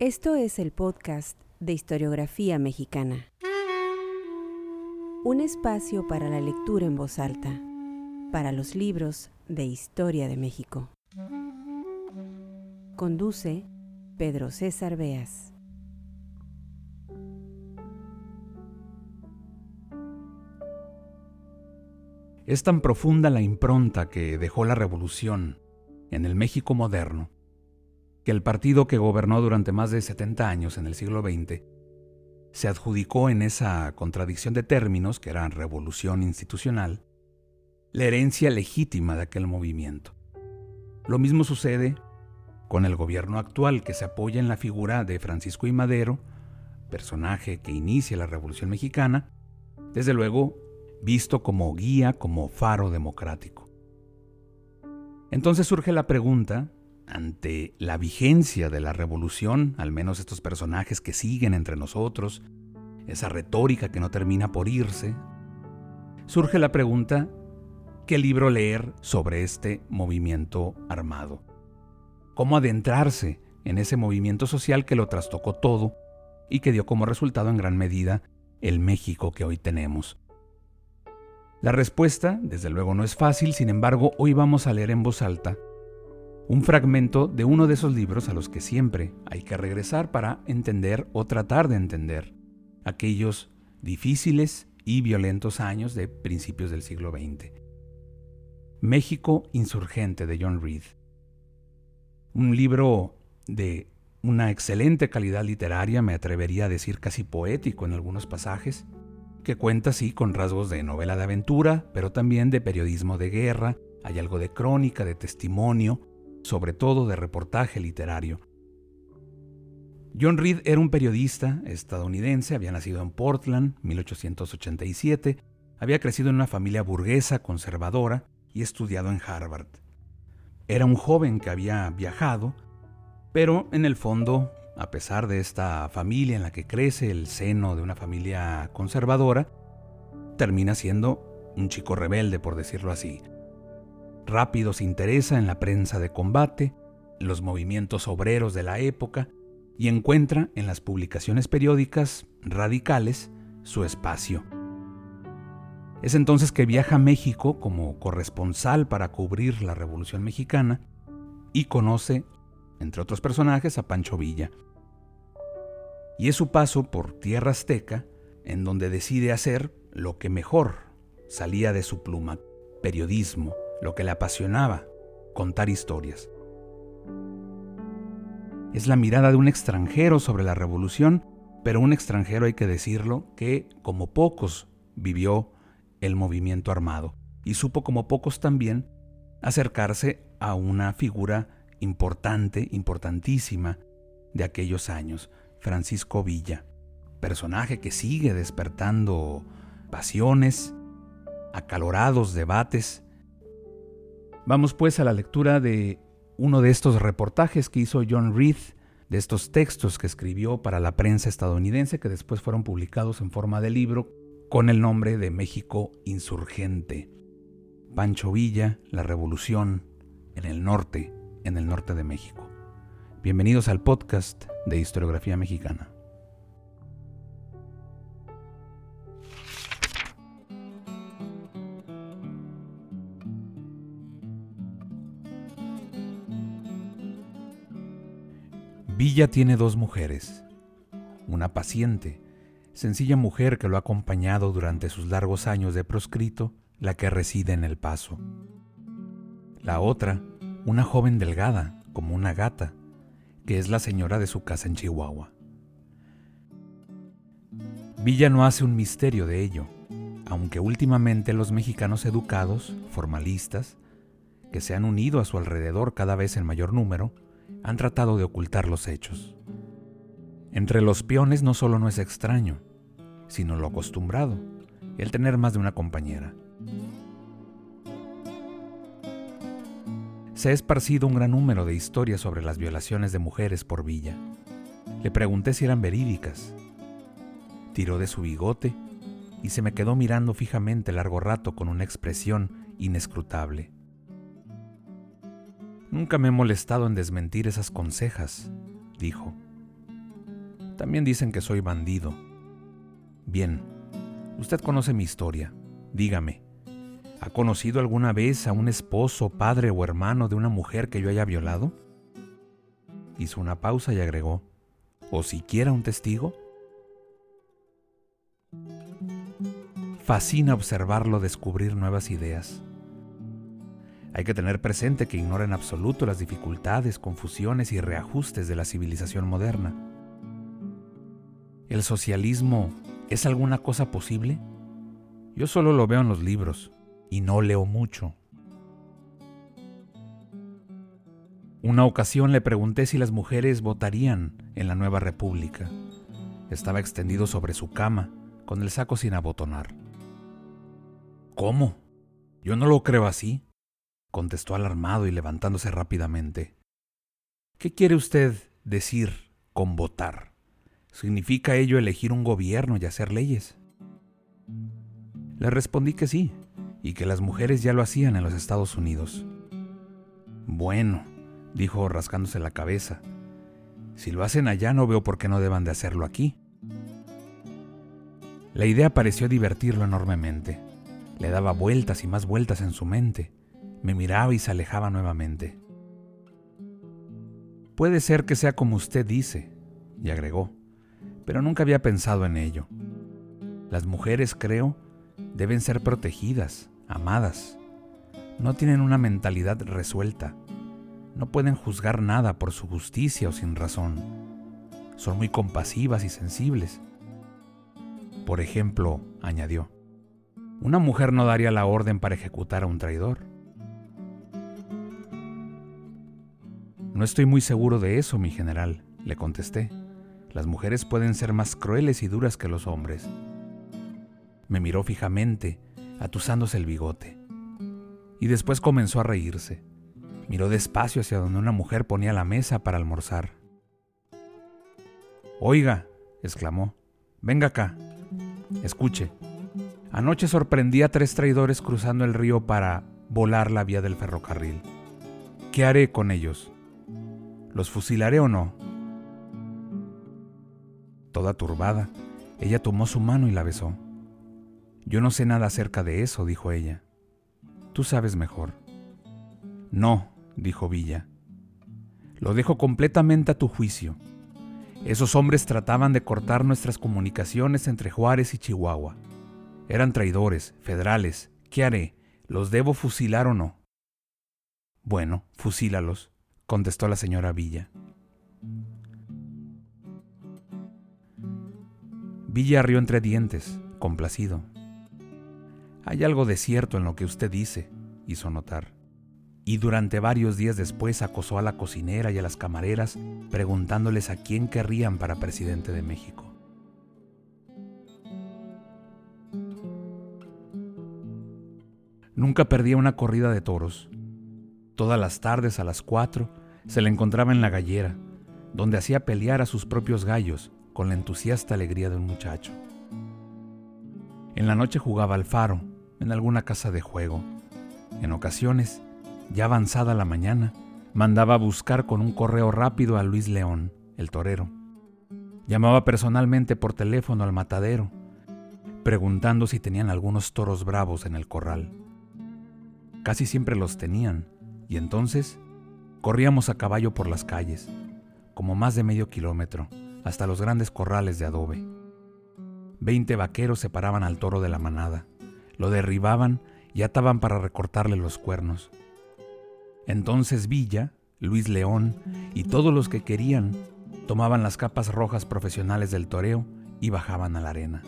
Esto es el podcast de historiografía mexicana. Un espacio para la lectura en voz alta, para los libros de historia de México. Conduce Pedro César Beas. Es tan profunda la impronta que dejó la revolución en el México moderno que el partido que gobernó durante más de 70 años en el siglo XX se adjudicó en esa contradicción de términos, que era revolución institucional, la herencia legítima de aquel movimiento. Lo mismo sucede con el gobierno actual, que se apoya en la figura de Francisco I. Madero, personaje que inicia la Revolución Mexicana, desde luego visto como guía, como faro democrático. Entonces surge la pregunta, ante la vigencia de la revolución, al menos estos personajes que siguen entre nosotros, esa retórica que no termina por irse, surge la pregunta, ¿qué libro leer sobre este movimiento armado? ¿Cómo adentrarse en ese movimiento social que lo trastocó todo y que dio como resultado en gran medida el México que hoy tenemos? La respuesta, desde luego, no es fácil, sin embargo, hoy vamos a leer en voz alta un fragmento de uno de esos libros a los que siempre hay que regresar para entender o tratar de entender aquellos difíciles y violentos años de principios del siglo XX. México Insurgente de John Reed. Un libro de una excelente calidad literaria, me atrevería a decir casi poético en algunos pasajes, que cuenta sí con rasgos de novela de aventura, pero también de periodismo de guerra, hay algo de crónica, de testimonio, sobre todo de reportaje literario. John Reed era un periodista estadounidense, había nacido en Portland, 1887, había crecido en una familia burguesa conservadora y estudiado en Harvard. Era un joven que había viajado, pero en el fondo a pesar de esta familia en la que crece, el seno de una familia conservadora, termina siendo un chico rebelde, por decirlo así. Rápido se interesa en la prensa de combate, los movimientos obreros de la época, y encuentra en las publicaciones periódicas radicales su espacio. Es entonces que viaja a México como corresponsal para cubrir la Revolución Mexicana y conoce, entre otros personajes, a Pancho Villa, y es su paso por tierra azteca en donde decide hacer lo que mejor salía de su pluma, periodismo, lo que le apasionaba, contar historias. Es la mirada de un extranjero sobre la revolución, pero un extranjero hay que decirlo que, como pocos, vivió el movimiento armado y supo como pocos también acercarse a una figura importante, importantísima de aquellos años, Francisco Villa, personaje que sigue despertando pasiones, acalorados debates. Vamos pues a la lectura de uno de estos reportajes que hizo John Reed, de estos textos que escribió para la prensa estadounidense que después fueron publicados en forma de libro con el nombre de México Insurgente. Pancho Villa, la revolución en el norte, en el norte de México. Bienvenidos al podcast de historiografía mexicana. Villa tiene dos mujeres, una paciente, sencilla mujer que lo ha acompañado durante sus largos años de proscrito, la que reside en El Paso. La otra, una joven delgada, como una gata, que es la señora de su casa en Chihuahua. Villa no hace un misterio de ello, aunque últimamente los mexicanos educados, formalistas, que se han unido a su alrededor cada vez en mayor número, han tratado de ocultar los hechos. Entre los peones no solo no es extraño, sino lo acostumbrado, el tener más de una compañera. se ha esparcido un gran número de historias sobre las violaciones de mujeres por Villa. Le pregunté si eran verídicas. Tiró de su bigote y se me quedó mirando fijamente largo rato con una expresión inescrutable. Nunca me he molestado en desmentir esas consejas, dijo. También dicen que soy bandido. Bien, usted conoce mi historia. Dígame, ¿ha conocido alguna vez a un esposo, padre o hermano de una mujer que yo haya violado? Hizo una pausa y agregó, ¿o siquiera un testigo? Fascina observarlo descubrir nuevas ideas. Hay que tener presente que ignora en absoluto las dificultades, confusiones y reajustes de la civilización moderna. ¿El socialismo es alguna cosa posible? Yo solo lo veo en los libros y no leo mucho. Una ocasión le pregunté si las mujeres votarían en la nueva república. Estaba extendido sobre su cama, con el saco sin abotonar. ¿Cómo? Yo no lo creo así, contestó alarmado y levantándose rápidamente. ¿Qué quiere usted decir con votar? ¿Significa ello elegir un gobierno y hacer leyes? Le respondí que sí, y que las mujeres ya lo hacían en los Estados Unidos. Bueno, dijo rascándose la cabeza, si lo hacen allá no veo por qué no deban de hacerlo aquí. La idea pareció divertirlo enormemente. Le daba vueltas y más vueltas en su mente. Me miraba y se alejaba nuevamente. Puede ser que sea como usted dice, y agregó, pero nunca había pensado en ello. Las mujeres, creo, deben ser protegidas, amadas. No tienen una mentalidad resuelta. No pueden juzgar nada por su justicia o sin razón. Son muy compasivas y sensibles. Por ejemplo, añadió, una mujer no daría la orden para ejecutar a un traidor. No estoy muy seguro de eso, mi general, le contesté. Las mujeres pueden ser más crueles y duras que los hombres. Me miró fijamente, atusándose el bigote. Y después comenzó a reírse. Miró despacio hacia donde una mujer ponía la mesa para almorzar. Oiga, exclamó, venga acá. Escuche, Anoche sorprendí a tres traidores cruzando el río para volar la vía del ferrocarril. ¿Qué haré con ellos? ¿Los fusilaré o no? Toda turbada, ella tomó su mano y la besó. Yo no sé nada acerca de eso, dijo ella. Tú sabes mejor. No, dijo Villa. Lo dejo completamente a tu juicio. Esos hombres trataban de cortar nuestras comunicaciones entre Juárez y Chihuahua. Eran traidores, federales. ¿Qué haré? ¿Los debo fusilar o no? Bueno, fusílalos, contestó la señora Villa. Villa rió entre dientes, complacido. Hay algo de cierto en lo que usted dice, hizo notar. Y durante varios días después acosó a la cocinera y a las camareras preguntándoles a quién querrían para presidente de México. Nunca perdía una corrida de toros. Todas las tardes a las cuatro se le encontraba en la gallera, donde hacía pelear a sus propios gallos con la entusiasta alegría de un muchacho. En la noche jugaba al faro, en alguna casa de juego. En ocasiones, ya avanzada la mañana, mandaba a buscar con un correo rápido a Luis León, el torero. Llamaba personalmente por teléfono al matadero, preguntando si tenían algunos toros bravos en el corral. Casi siempre los tenían, y entonces corríamos a caballo por las calles, como más de medio kilómetro, hasta los grandes corrales de adobe. Veinte vaqueros separaban al toro de la manada, lo derribaban y ataban para recortarle los cuernos. Entonces Villa, Luis León y todos los que querían tomaban las capas rojas profesionales del toreo y bajaban a la arena.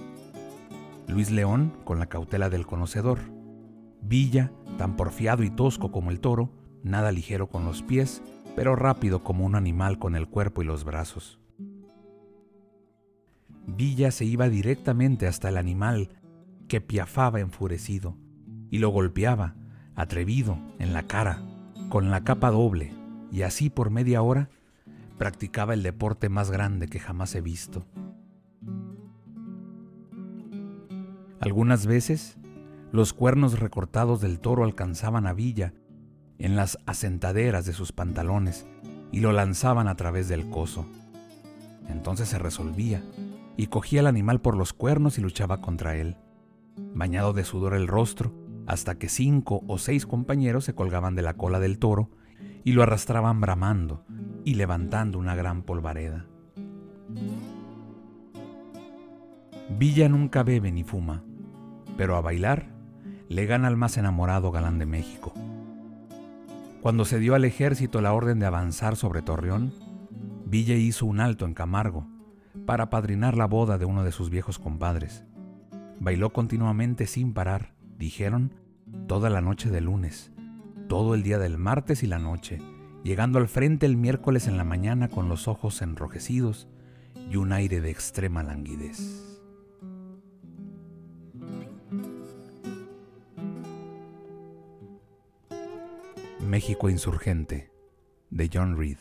Luis León con la cautela del conocedor, Villa, tan porfiado y tosco como el toro, nada ligero con los pies, pero rápido como un animal con el cuerpo y los brazos. Villa se iba directamente hasta el animal, que piafaba enfurecido, y lo golpeaba, atrevido, en la cara, con la capa doble, y así por media hora practicaba el deporte más grande que jamás he visto. Algunas veces los cuernos recortados del toro alcanzaban a Villa en las asentaderas de sus pantalones y lo lanzaban a través del coso. Entonces se resolvía y cogía al animal por los cuernos y luchaba contra él, bañado de sudor el rostro, hasta que cinco o seis compañeros se colgaban de la cola del toro y lo arrastraban bramando y levantando una gran polvareda. Villa nunca bebe ni fuma, pero a bailar le gana al más enamorado galán de México. Cuando se dio al ejército la orden de avanzar sobre Torreón, Villa hizo un alto en Camargo para padrinar la boda de uno de sus viejos compadres. Bailó continuamente sin parar, dijeron, toda la noche de lunes, todo el día del martes y la noche, llegando al frente el miércoles en la mañana con los ojos enrojecidos y un aire de extrema languidez. México Insurgente de John Reed